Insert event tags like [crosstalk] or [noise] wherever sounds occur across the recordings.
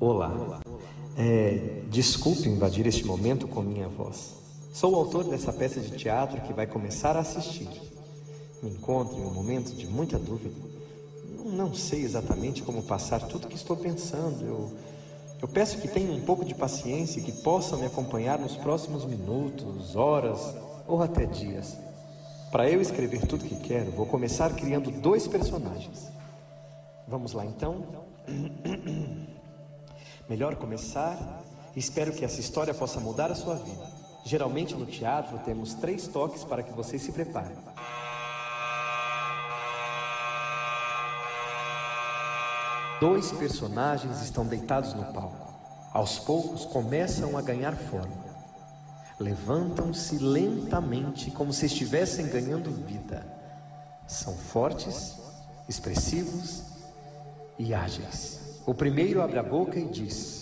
Olá. É, desculpe invadir este momento com minha voz. Sou o autor dessa peça de teatro que vai começar a assistir. Me encontro em um momento de muita dúvida. Não sei exatamente como passar tudo o que estou pensando. Eu, eu peço que tenham um pouco de paciência e que possam me acompanhar nos próximos minutos, horas ou até dias. Para eu escrever tudo que quero, vou começar criando dois personagens. Vamos lá então? [clears throat] Melhor começar. Espero que essa história possa mudar a sua vida. Geralmente no teatro temos três toques para que você se prepare. Dois personagens estão deitados no palco. Aos poucos começam a ganhar forma. Levantam-se lentamente como se estivessem ganhando vida. São fortes, expressivos e ágeis. O primeiro abre a boca e diz: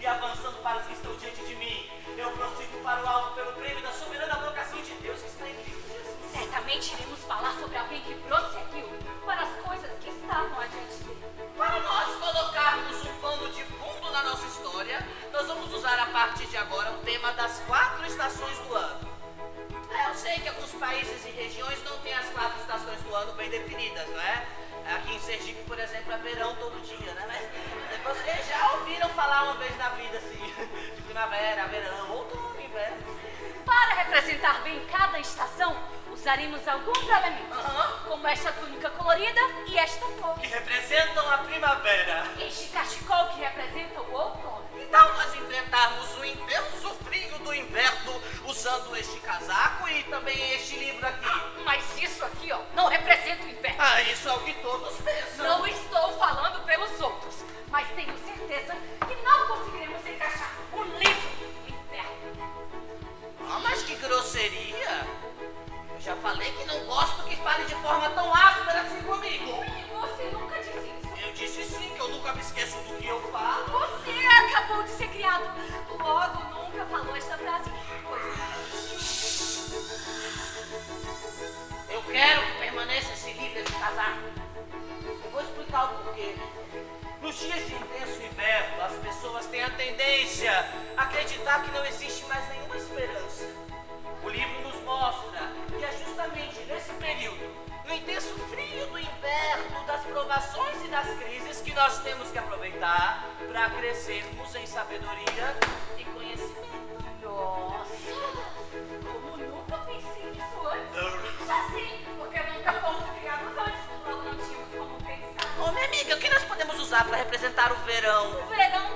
e avançando para as que estão diante de mim, eu prossigo para o alto pelo prêmio da soberana vocação de Deus que está em Cristo Jesus. Certamente iremos falar sobre alguém que prosseguiu para as coisas que estavam adiante dele. Para nós colocarmos um pano de fundo na nossa história, nós vamos usar a partir de agora o tema das quatro estações do ano. É, Eu sei que alguns países e regiões não têm as quatro estações do ano bem definidas, não é? Aqui em Sergipe, por exemplo, é verão todo dia, né? Mas vocês já ouviram falar uma vez na vida, assim, [laughs] de primavera, verão, outono, inverno. Para representar bem cada estação, usaremos alguns elementos, como esta túnica colorida e esta cor. Que representam a primavera. Este cachecol que representa o outono. Então nós enfrentarmos o intenso frio do inverno usando este casaco e também este livro aqui. Mas isso aqui, ó, não representa o inverno. Ah, isso é o que todos pensam. Não estou falando pelos outros, mas tenho certeza que não conseguiremos encaixar o livro no inverno. Ah, mas que grosseria! Eu já falei que não gosto que fale de forma tão áspera assim comigo. E você nunca disse isso. Eu disse sim, que eu nunca me esqueço do que eu falo. Você acabou de ser criado. Logo, nunca falou esta frase. Pois Eu quero que tendência a acreditar que não existe mais nenhuma esperança. O livro nos mostra que é justamente nesse período, no intenso frio do inverno, das provações e das crises, que nós temos que aproveitar para crescermos em sabedoria e conhecimento. Nossa, como nunca pensei nisso antes. Já sei, porque nunca fomos criados antes. Logo não tínhamos como pensar. Ô, minha amiga, o que nós podemos usar para representar o verão? O verão,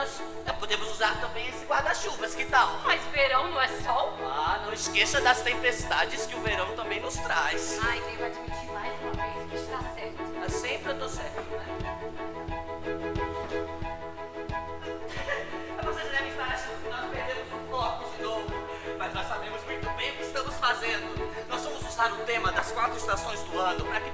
nós podemos usar também esse guarda-chuvas, que tal? Mas verão não é sol? Ah, não esqueça das tempestades que o verão também nos traz. Ai, devo admitir mais uma vez que está certo. Mas sempre eu tô certo, né? [laughs] Vocês devem estar achando que nós perdemos o foco de novo, mas nós sabemos muito bem o que estamos fazendo. Nós vamos usar o tema das quatro estações do ano para que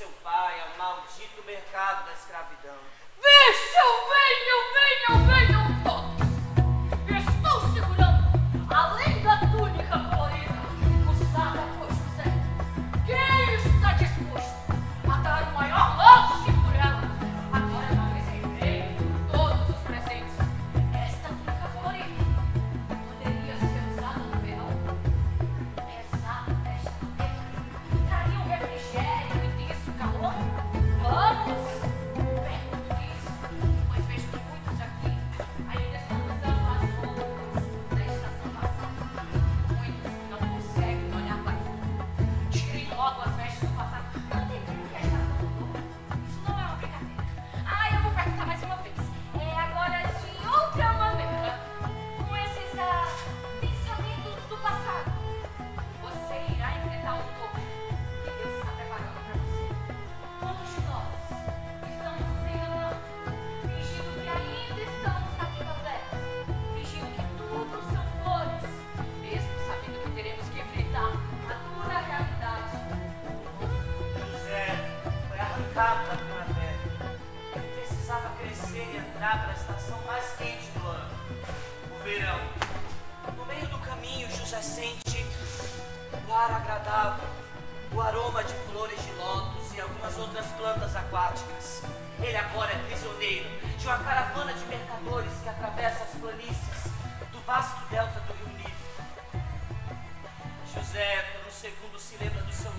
seu pai ao maldito mercado da escravidão.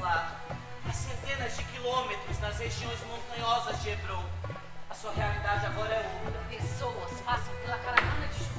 contemplado a centenas de quilômetros nas regiões montanhosas de Hebron. A sua realidade agora é outra. Pessoas passam pela caravana de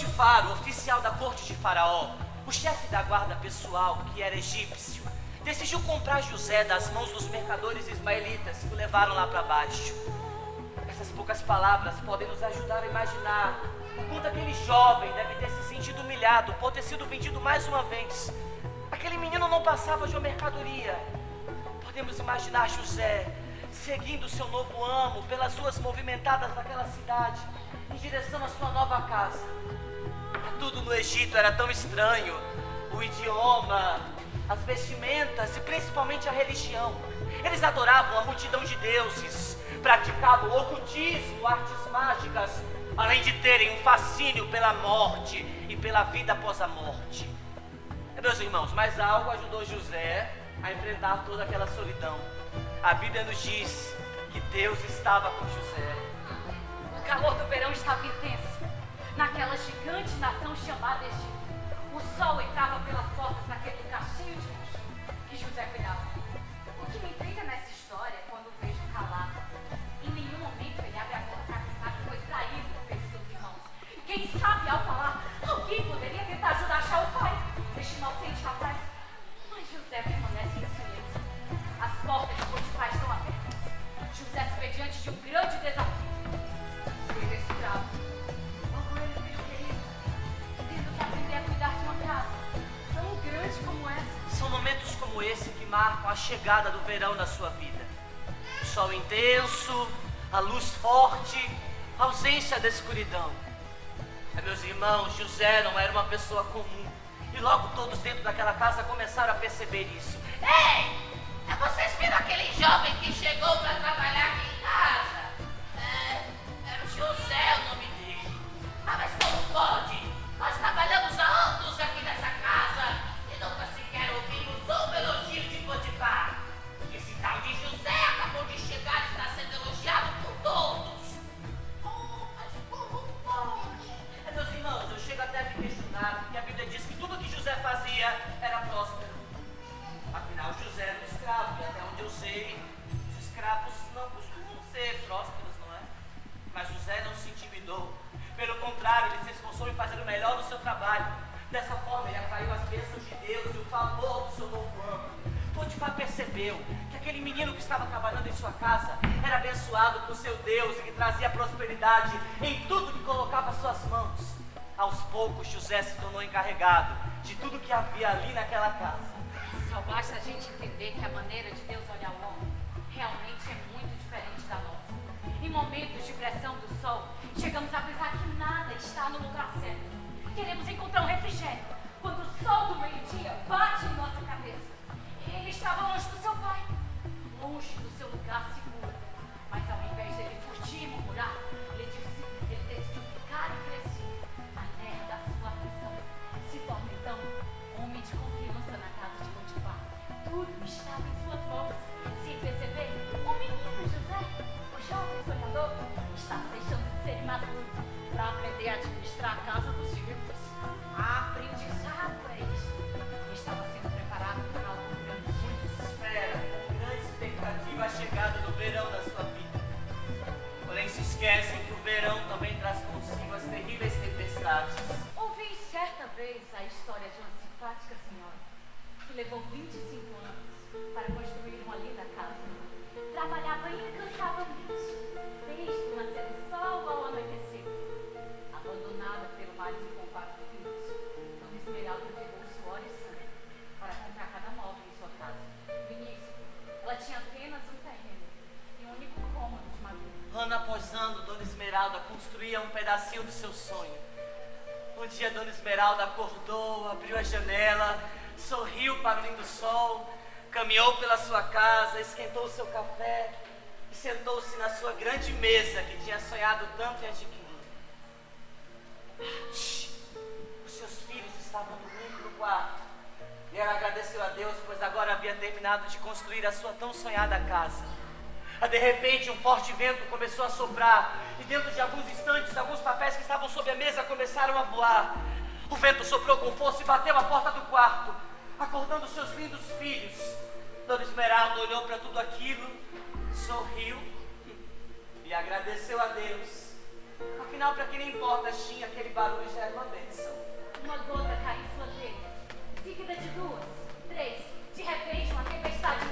Potifar, o oficial da corte de Faraó, o chefe da guarda pessoal, que era egípcio, decidiu comprar José das mãos dos mercadores ismaelitas que o levaram lá para baixo. Essas poucas palavras podem nos ajudar a imaginar o quanto aquele jovem deve ter se sentido humilhado por ter sido vendido mais uma vez. Aquele menino não passava de uma mercadoria. Podemos imaginar José seguindo seu novo amo pelas ruas movimentadas daquela cidade em direção à sua nova casa. Tudo no Egito era tão estranho. O idioma, as vestimentas e principalmente a religião. Eles adoravam a multidão de deuses, praticavam ocultismo, artes mágicas, além de terem um fascínio pela morte e pela vida após a morte. É, meus irmãos, mas algo ajudou José a enfrentar toda aquela solidão. A Bíblia nos diz que Deus estava com José. O calor do verão estava intenso naquela gigante nação chamada Egito. O sol entrava pelas portas daquele caixinho de luxo que José cuidava. a chegada do verão na sua vida. O sol intenso, a luz forte, a ausência da escuridão. Meus irmãos, José não era uma pessoa comum. E logo todos dentro daquela casa começaram a perceber isso. Ei! Tá vocês viram aquele jovem que chegou para trabalhar aqui em casa? É, era o José o nome dele. Ah, mas como pode? Nós trabalhamos prosperidade em tudo que colocava suas mãos. Aos poucos, José se tornou encarregado de tudo que havia ali naquela casa. Só basta a gente entender que a maneira de Deus Ouvi certa vez a história de uma simpática senhora que levou 25 anos para construir uma linda casa. Trabalhava incansavelmente, desde o nascer do sol ao anoitecer. Abandonada pelo marido com quatro filhos, Dona Esmeralda pegou suor e sangue para comprar cada móvel em sua casa. No início, ela tinha apenas um terreno e um único cômodo de madeira. Ano após ano, Dona Esmeralda construía um pedacinho do seu sonho. Um dia, Dona Esmeralda acordou, abriu a janela, sorriu para o lindo sol, caminhou pela sua casa, esquentou o seu café e sentou-se na sua grande mesa que tinha sonhado tanto em adquirir. Os seus filhos estavam dormindo no quarto. E ela agradeceu a Deus, pois agora havia terminado de construir a sua tão sonhada casa. Ah, De repente, um forte vento começou a soprar, e dentro de alguns instantes, alguns papéis que estavam sobre a mesa começaram a voar. O vento soprou com força e bateu a porta do quarto, acordando seus lindos filhos. Dona Esmeralda olhou para tudo aquilo, sorriu e agradeceu a Deus. Afinal, para quem importa, tinha aquele barulho já era uma bênção. Uma gota caiu sua telha, seguida de duas, três. De repente, uma tempestade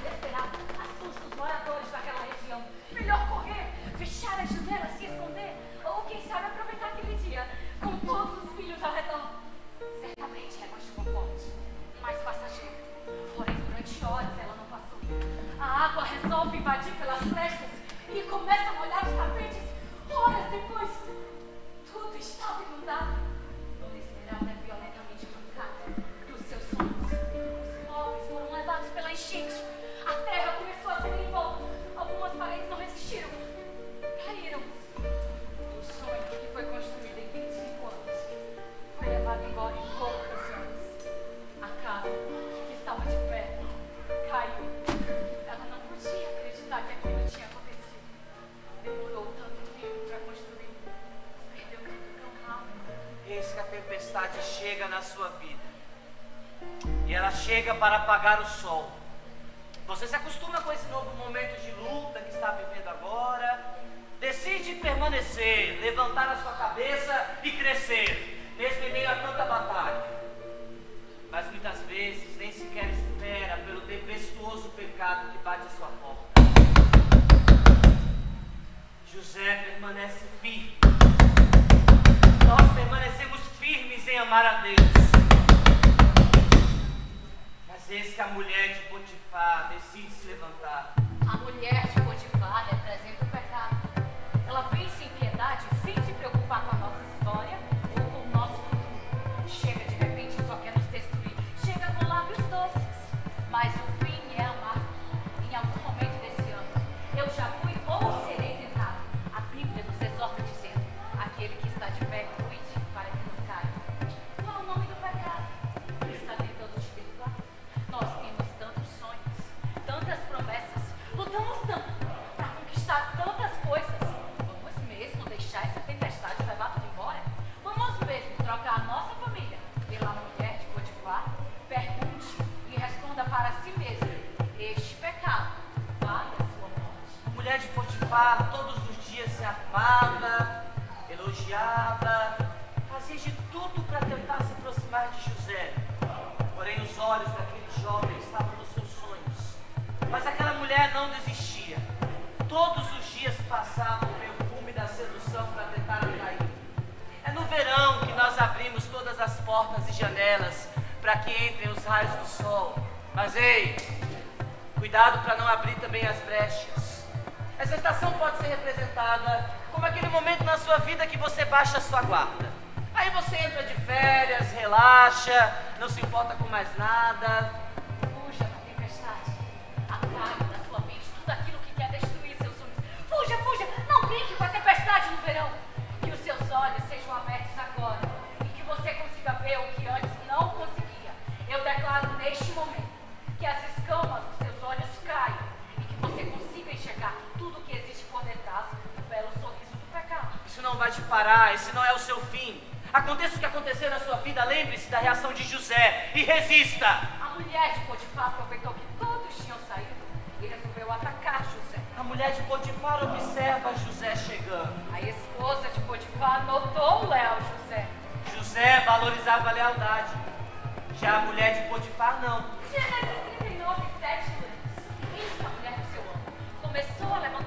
não vai te parar, esse não é o seu fim. Aconteça o que acontecer na sua vida, lembre-se da reação de José e resista. A mulher de Potifar aproveitou que todos tinham saído e resolveu atacar José. A mulher de Potifar observa José chegando. A esposa de Potifar notou o leal José. José valorizava a lealdade. Já a mulher de Potifar não. Gênesis 39, 7 lemos. A mulher do seu amo começou a levantar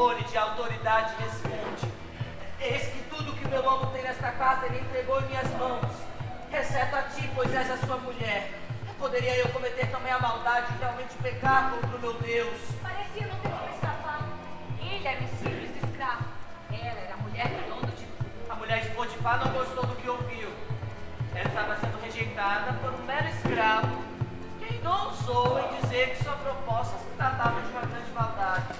temor e de autoridade responde: Eis que tudo que meu amo tem nesta casa ele entregou em minhas mãos, exceto a ti, pois és a sua mulher. Poderia eu cometer também a maldade e realmente pecar contra o meu Deus? Parecia não ter como escapar. Ele era um simples escravo. Ela era a mulher do dono de tudo. A mulher de Potifar não gostou do que ouviu. Ela estava sendo rejeitada por um mero escravo Quem não ousou em dizer que sua proposta se tratava de uma grande maldade.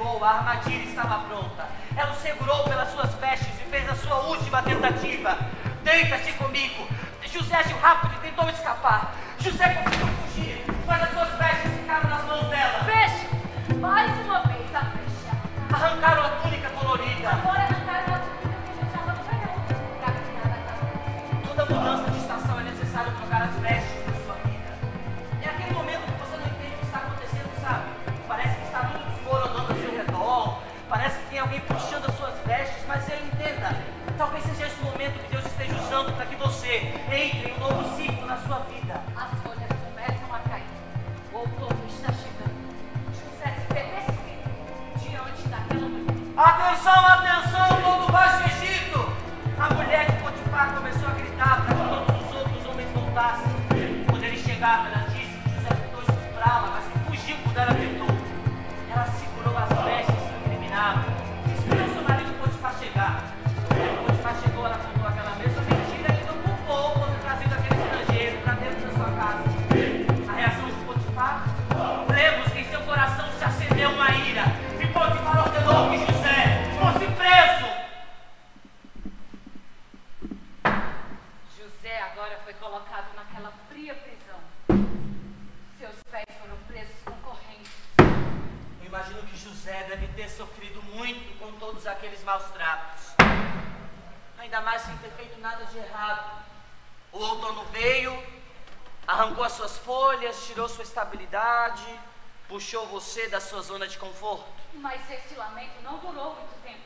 chegou, a armadilha estava pronta. Ela o segurou pelas suas vestes e fez a sua última tentativa. Deita-te comigo. José agiu rápido e tentou escapar. José conseguiu fugir, mas as suas vestes ficaram nas mãos dela. Feche! Mais uma vez a fecha. Arrancaram a Ei, tem José agora foi colocado naquela fria prisão. Seus pés foram presos com correntes. Eu imagino que José deve ter sofrido muito com todos aqueles maus tratos. Ainda mais sem ter feito nada de errado. O outono veio, arrancou as suas folhas, tirou sua estabilidade, puxou você da sua zona de conforto. Mas esse lamento não durou muito tempo.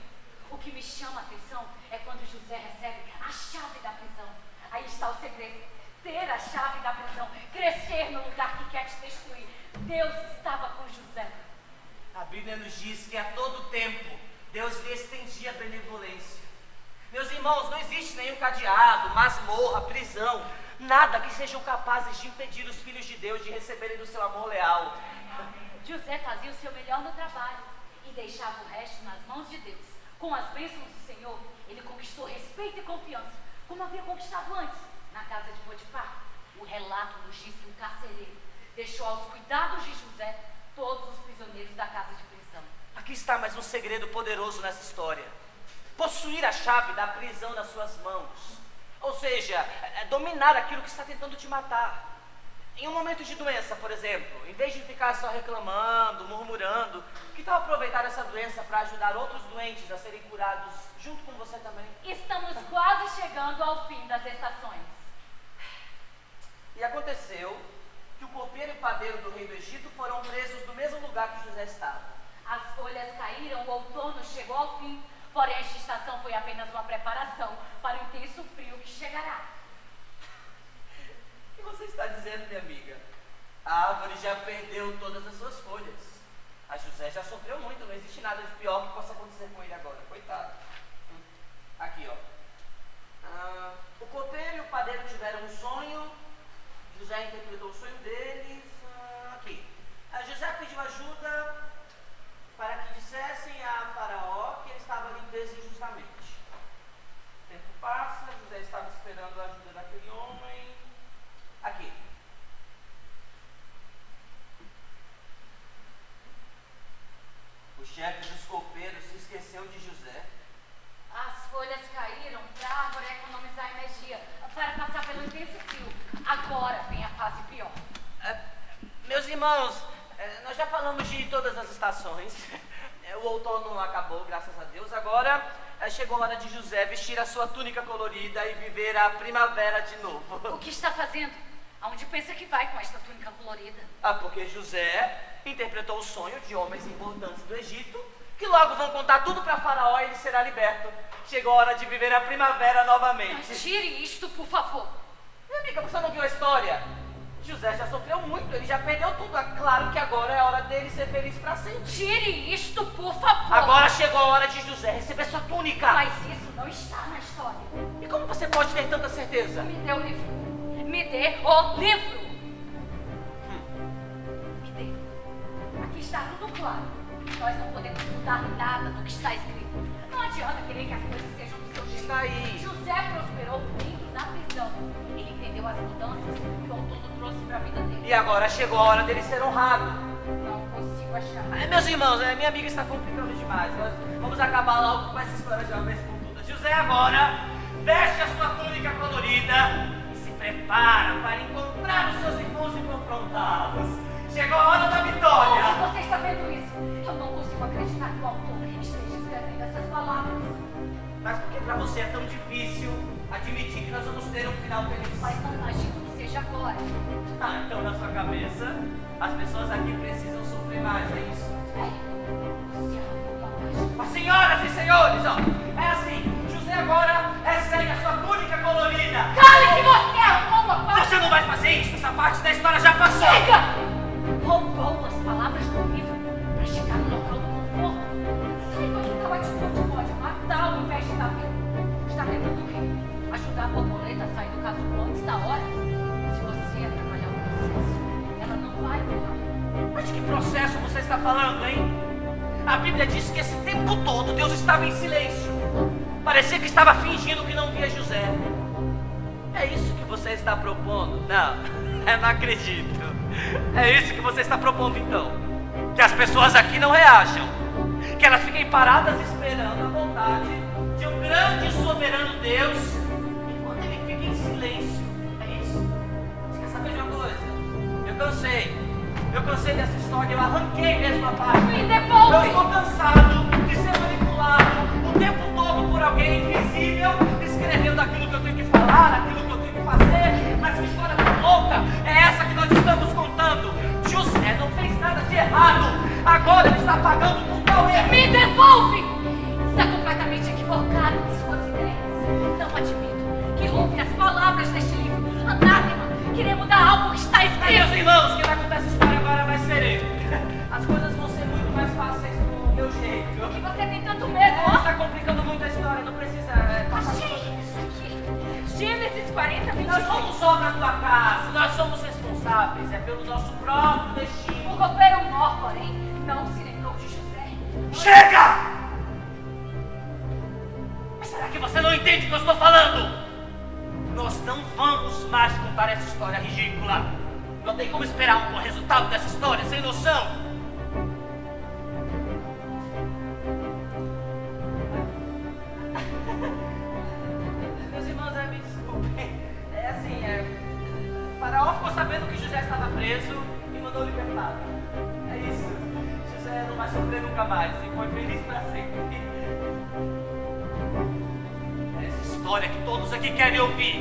O que me chama a atenção é quando José recebe a chave da prisão você, ter a chave da prisão, crescer no lugar que quer te destruir. Deus estava com José. A Bíblia nos diz que a todo tempo Deus lhe estendia benevolência. Meus irmãos, não existe nenhum cadeado, masmorra, prisão, nada que sejam capazes de impedir os filhos de Deus de receberem do seu amor leal. José fazia o seu melhor no trabalho e deixava o resto nas mãos de Deus. Com as bênçãos do Senhor, ele conquistou respeito e confiança, como havia conquistado antes na casa de Potifar. O relato nos diz que o carcereiro deixou aos cuidados de José todos os prisioneiros da casa de prisão. Aqui está mais um segredo poderoso nessa história. Possuir a chave da prisão nas suas mãos. Ou seja, é dominar aquilo que está tentando te matar. Em um momento de doença, por exemplo, em vez de ficar só reclamando, murmurando, que tal aproveitar essa doença para ajudar outros doentes a serem curados junto com você também? Estamos quase chegando ao fim das estações. E aconteceu que o copeiro e o padeiro do rei do Egito foram presos no mesmo lugar que José estava. As folhas caíram, o outono chegou ao fim, porém esta estação foi apenas uma preparação para o intenso frio que chegará. O que você está dizendo, minha amiga? A árvore já perdeu todas as suas folhas. A José já sofreu muito, não existe nada de pior que possa acontecer com ele agora. Coitado. Aqui, ó. Ah, o copeiro e o padeiro tiveram um sonho. José interpretou o sonho deles. Ah, aqui. A José pediu ajuda para que dissessem a Faraó que ele estava ali preso injustamente. O tempo passa, José estava esperando a ajuda daquele homem. Aqui. O chefe dos copeiros se esqueceu de José. As folhas caíram para a árvore economizar energia, para passar pelo intenso frio. Agora vem a fase pior. É, meus irmãos, é, nós já falamos de todas as estações. [laughs] É, o outono acabou, graças a Deus. Agora chegou a hora de José vestir a sua túnica colorida e viver a primavera de novo. O que está fazendo? Aonde pensa que vai com esta túnica colorida? Ah, porque José interpretou o sonho de homens importantes do Egito, que logo vão contar tudo para Faraó e ele será liberto. Chegou a hora de viver a primavera novamente. Tire isto, por favor. Minha amiga, você não viu a história? José já sofreu muito, ele já perdeu tudo. É claro que agora é a hora dele ser feliz para sempre. Tire isto, por favor. Agora chegou a hora de José receber sua túnica. Mas isso não está na história. E como você pode ter tanta certeza? Me dê o livro. Me dê o livro. Me dê. Aqui está tudo claro. Nós não podemos mudar nada do que está escrito. Não adianta querer que as coisas sejam do seu jeito. Está aí. José prosperou dentro da prisão. Ele entendeu as mudanças que o outono trouxe para a vida dele. E agora chegou a hora dele ser honrado. Não consigo achar. Ah, Meus irmãos, é, minha amiga está complicando demais. Nós vamos acabar logo com essa história de uma vez por todas. José agora veste a sua túnica colorida e se prepara para encontrar os seus irmãos e confrontá-los. Chegou a hora da vitória. Onde você está vendo isso? Eu não acreditar que o autor esteja escrevendo essas palavras. Mas por que para você é tão difícil admitir que nós vamos ter um final feliz? Mas não imagino que seja agora. Ah, então na sua cabeça, as pessoas aqui precisam sofrer mais, é isso? É. É Mas, senhoras e senhores, ó, é assim, José agora recebe a sua túnica colorida. Cale-se você! Arrombou a parte! Você não vai fazer isso, essa parte da história já passou. Chega! Roubou as palavras do livro para chegar no processo você está falando, hein? A Bíblia diz que esse tempo todo Deus estava em silêncio. Parecia que estava fingindo que não via José. É isso que você está propondo? Não, [laughs] eu não acredito. É isso que você está propondo então? Que as pessoas aqui não reajam. Que elas fiquem paradas esperando a vontade de um grande e soberano Deus enquanto ele fica em silêncio. É isso? Você quer saber de uma coisa? Eu cansei. Eu cansei dessa história, eu arranquei mesmo a parte. Me devolve! Eu estou cansado de ser manipulado o tempo todo por alguém invisível, escrevendo aquilo que eu tenho que falar, aquilo que eu tenho que fazer. Mas que história tão louca é essa que nós estamos contando? José não fez nada de errado. Agora ele está pagando por tal erro. Me devolve! Está completamente equivocado em suas ideias. Não admito que roube as palavras deste livro Aí, meus irmãos, quem vai contar essa história agora vai ser eu. As coisas vão ser muito mais fáceis do meu jeito. Que você tem tanto medo, Você ó. está complicando muito a história, não precisa é, passar por tudo isso. Gênesis 40, 23. Nós somos obras da casa, nós somos responsáveis, é pelo nosso próprio O destino. copeiro mor, porém, não se lembrou de José. Chega! Mas será que você não entende o que eu estou falando? Nós não vamos mais contar essa história ridícula. Não tem como esperar um bom resultado dessa história, sem noção. [laughs] Meus irmãos, é, me desculpem. É assim, é. O faraó ficou sabendo que José estava preso e mandou libertá-lo. É isso. José não vai sofrer nunca mais e foi feliz para sempre. É Essa história que todos aqui querem ouvir.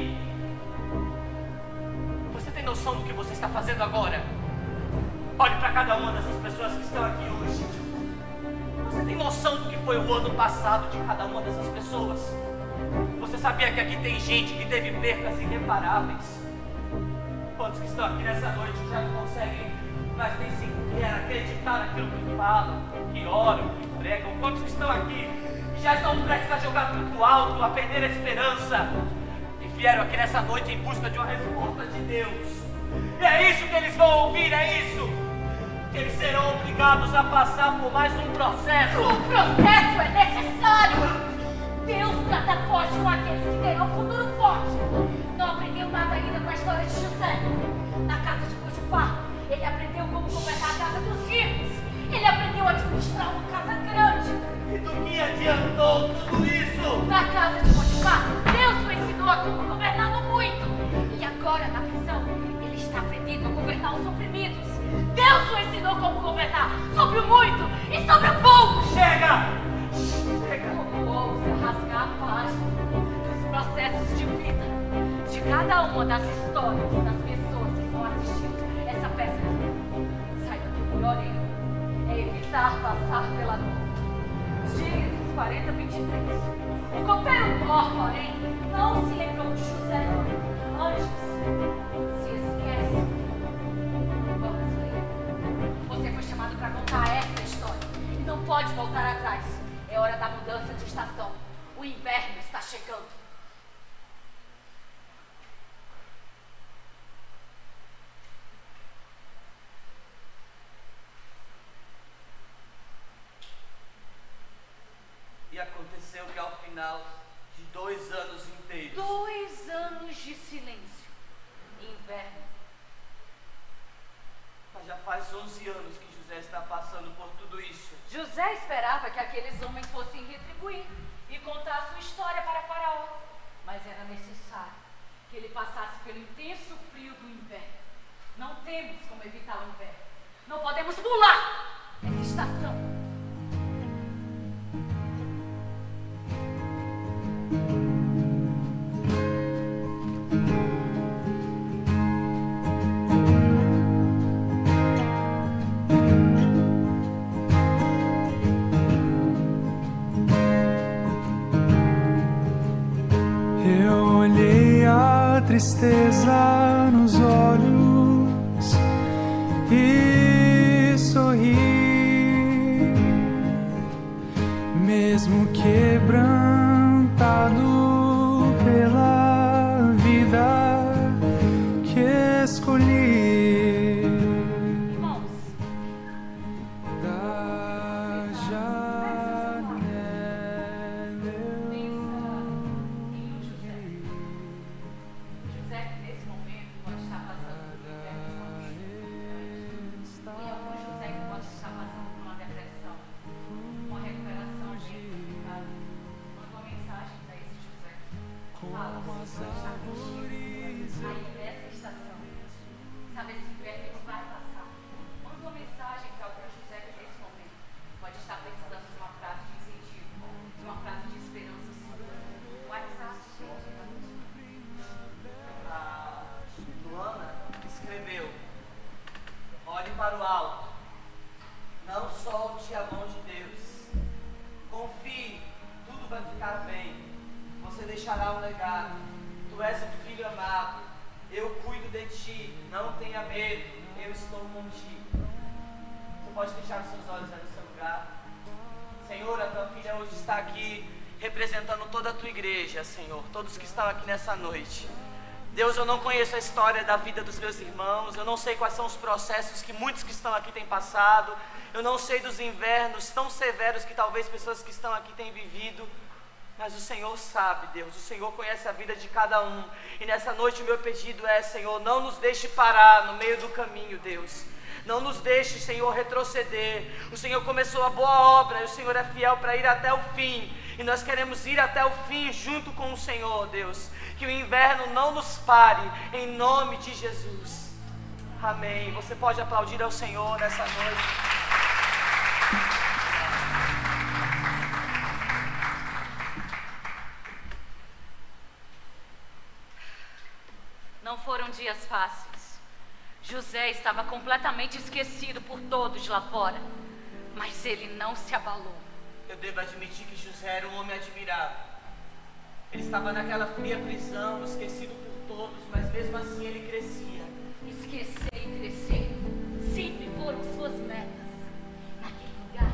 Que aqui tem gente que teve percas irreparáveis? Quantos que estão aqui nessa noite já não conseguem mais nem sequer acreditar naquilo que falam, que oram, que pregam? Quantos que estão aqui já estão prestes a jogar tudo alto, a perder a esperança? E vieram aqui nessa noite em busca de uma resposta de Deus. E é isso que eles vão ouvir, é isso! Que eles serão obrigados a passar por mais um processo. O processo é necessário. Deus trata forte com aqueles que terão um futuro forte. Não aprendeu nada ainda com a história de José. Na casa de Potifar, ele aprendeu como governar a casa dos ricos. Ele aprendeu a administrar uma casa grande. E do que adiantou tudo isso? Na casa de Potifar, Deus o ensinou a como governar no muito. E agora, na prisão, ele está aprendendo a governar os oprimidos. Deus o ensinou como governar sobre o muito cada uma aqueles homens fossem retribuir e contar sua história para Faraó. Mas era necessário que ele passasse pelo intenso frio do inverno. Não temos como evitar o inverno. Não podemos pular essa estação. Tristeza nos olhos e sorri, mesmo quebrantado representando toda a tua igreja, Senhor, todos que estão aqui nessa noite. Deus, eu não conheço a história da vida dos meus irmãos, eu não sei quais são os processos que muitos que estão aqui têm passado, eu não sei dos invernos tão severos que talvez pessoas que estão aqui têm vivido, mas o Senhor sabe, Deus, o Senhor conhece a vida de cada um, e nessa noite o meu pedido é, Senhor, não nos deixe parar no meio do caminho, Deus. Não nos deixe, Senhor, retroceder. O Senhor começou a boa obra e o Senhor é fiel para ir até o fim. E nós queremos ir até o fim junto com o Senhor, Deus que o inverno não nos pare, em nome de Jesus. Amém. Você pode aplaudir ao Senhor nessa noite. Não foram dias fáceis. José estava completamente esquecido por todos lá fora, mas ele não se abalou. Eu devo admitir que José era um homem admirável. Ele estava naquela fria prisão, esquecido por todos, mas mesmo assim ele crescia. Esquecer e crescer sempre foram suas metas. Naquele lugar,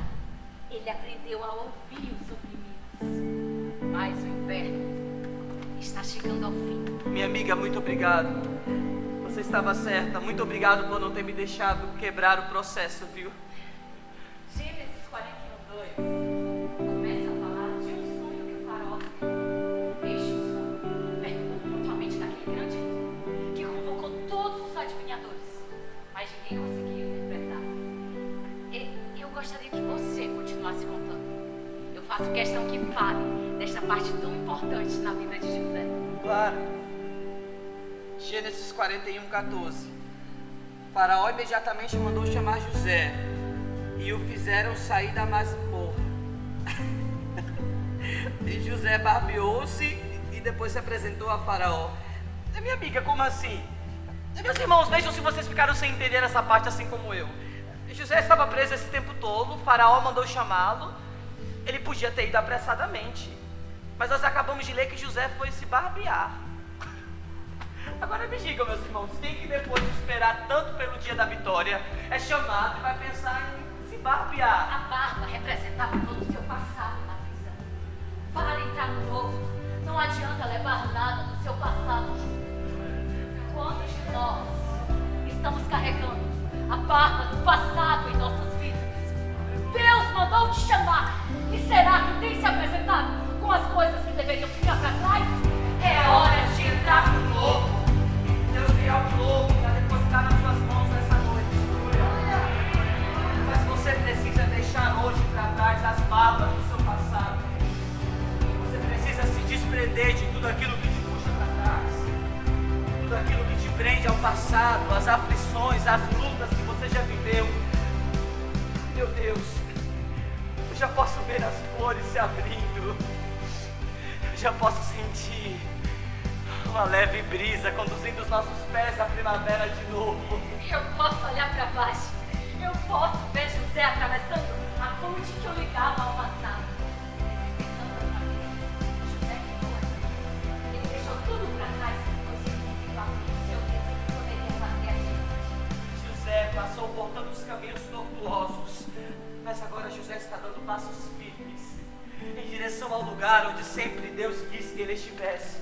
ele aprendeu a ouvir os oprimidos. Mas o inverno está chegando ao fim. Minha amiga, muito obrigado. Você estava certa. Muito obrigado por não ter me deixado quebrar o processo, viu? Gênesis 41, 2. faço questão que fale desta parte tão importante na vida de José. Claro. Gênesis 41, 14. Faraó imediatamente mandou chamar José e o fizeram sair da masmorra. [laughs] e José barbeou-se e depois se apresentou a Faraó. Minha amiga, como assim? Meus irmãos, vejam se vocês ficaram sem entender essa parte assim como eu. José estava preso esse tempo todo, faraó mandou chamá-lo, ele podia ter ido apressadamente. Mas nós acabamos de ler que José foi se barbear. Agora me digam, meus irmãos, quem que depois de esperar tanto pelo dia da vitória é chamado e vai pensar em se barbear? A barba representava todo o seu passado prisão. Para entrar no novo, não adianta levar nada do seu passado Quantos de nós estamos carregando a barba do passado em nossas vidas? Deus mandou te chamar e será que tem se apresentado com as coisas que deveriam ficar para trás? Passado, as aflições, as lutas que você já viveu. Meu Deus já posso ver as flores se abrindo. Eu já posso sentir uma leve brisa conduzindo os nossos pés à primavera de novo. Eu posso olhar para baixo. Eu posso ver José atravessando a ponte que eu ligava ao passado. Passou por tantos caminhos tortuosos mas agora José está dando passos firmes em direção ao lugar onde sempre Deus quis que ele estivesse.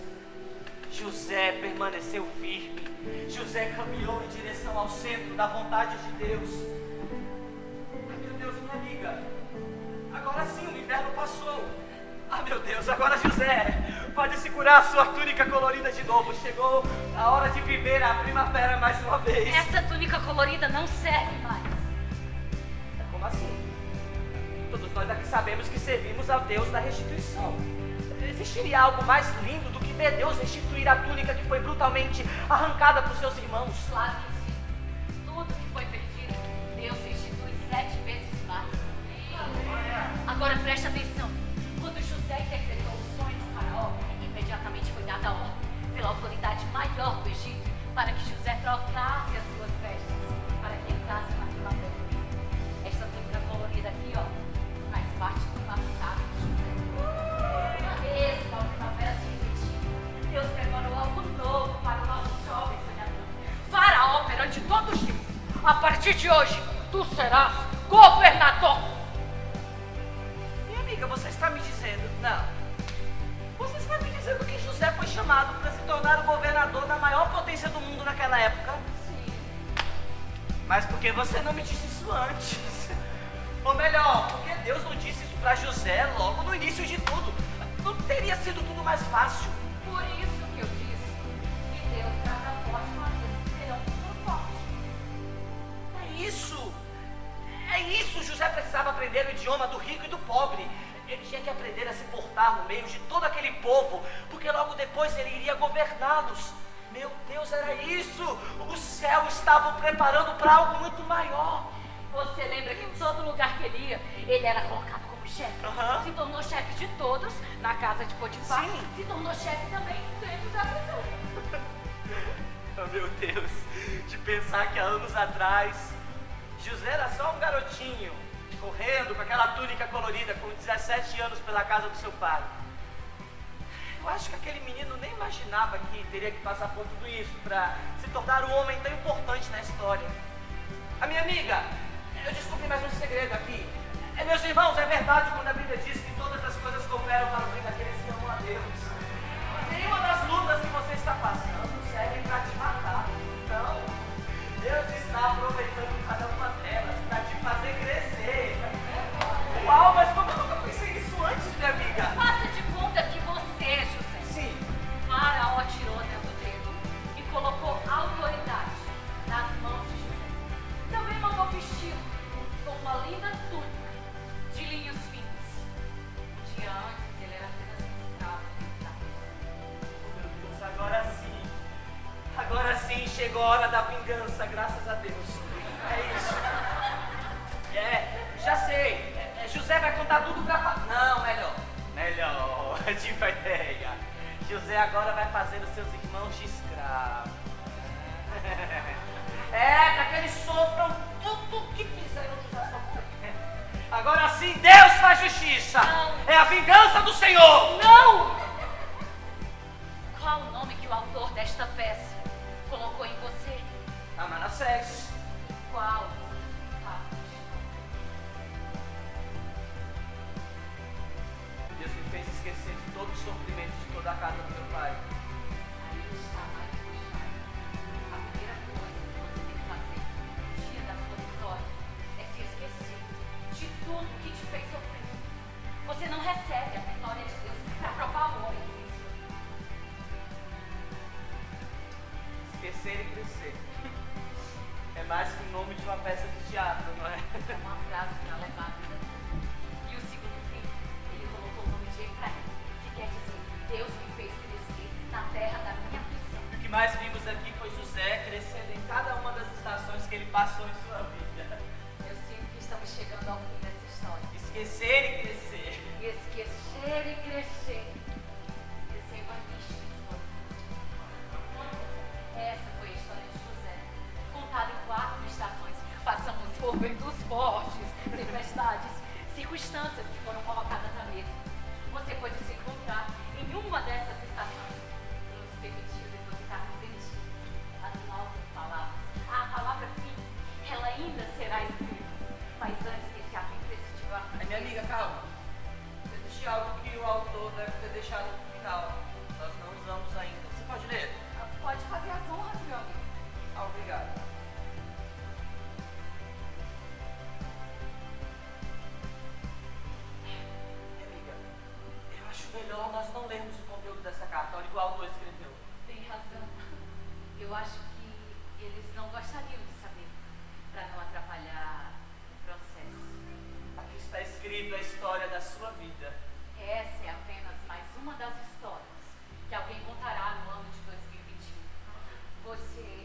José permaneceu firme. José caminhou em direção ao centro da vontade de Deus. Ai, meu Deus, minha amiga. Agora sim, o inverno passou. Ah, meu Deus, agora José pode segurar a sua túnica colorida de novo. Chegou a hora de viver a primavera mais uma vez. Essa túnica colorida não serve mais. Como assim? Todos nós aqui sabemos que servimos ao Deus da restituição. Existiria algo mais lindo do que ver Deus restituir a túnica que foi brutalmente arrancada por seus irmãos? Claro que sim. Tudo que foi perdido, Deus restitui sete vezes mais. Agora preste atenção. Partir de hoje, tu serás governador. Minha amiga, você está me dizendo. Não. Você está me dizendo que José foi chamado para se tornar o governador da maior potência do mundo naquela época? Sim. Mas por que você não me disse isso antes? Ou melhor, porque Deus não disse isso para José logo no início de tudo? Não teria sido tudo mais fácil. Aprender o idioma do rico e do pobre. Ele tinha que aprender a se portar no meio de todo aquele povo, porque logo depois ele iria governá-los. Meu Deus, era isso! O céu estava preparando para algo muito maior. Você lembra que em todo lugar que ele ia, ele era colocado como chefe. Aham. Se tornou chefe de todos na casa de Potifar. Sim. Se tornou chefe também dentro da prisão. [laughs] Oh, meu Deus, de pensar que há anos atrás, José era só um garotinho, correndo com aquela túnica colorida com 17 anos pela casa do seu pai. Eu acho que aquele menino nem imaginava que teria que passar por tudo isso para se tornar um homem tão importante na história. A minha amiga, eu descobri mais um segredo aqui. É, meus irmãos, é verdade quando a Bíblia diz que todas as coisas cooperam para o bem daqueles que amam a Deus. Nenhuma das lutas que você está passando Melhor. [laughs] Tive a ideia. José agora vai fazer os seus irmãos de escravo. [laughs] É, para que eles sofram tudo o que fizeram José sofrer. Agora sim, Deus faz justiça. Não. É a vingança do Senhor. Não! Qual o nome que o autor desta peça colocou em você? A a história da sua vida. Essa é apenas mais uma das histórias que alguém contará no ano de 2021. Você